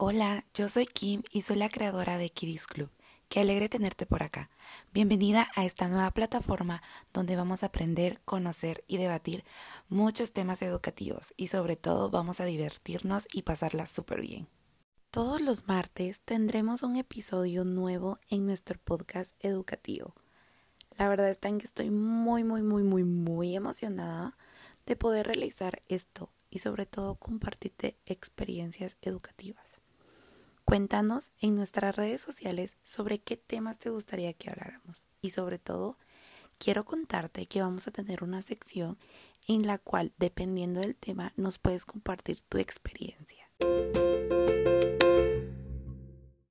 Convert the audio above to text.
Hola, yo soy Kim y soy la creadora de Kiddies Club. Qué alegre tenerte por acá. Bienvenida a esta nueva plataforma donde vamos a aprender, conocer y debatir muchos temas educativos y sobre todo vamos a divertirnos y pasarla súper bien. Todos los martes tendremos un episodio nuevo en nuestro podcast educativo. La verdad está en que estoy muy, muy, muy, muy, muy emocionada de poder realizar esto y sobre todo compartirte experiencias educativas. Cuéntanos en nuestras redes sociales sobre qué temas te gustaría que habláramos. Y sobre todo, quiero contarte que vamos a tener una sección en la cual, dependiendo del tema, nos puedes compartir tu experiencia.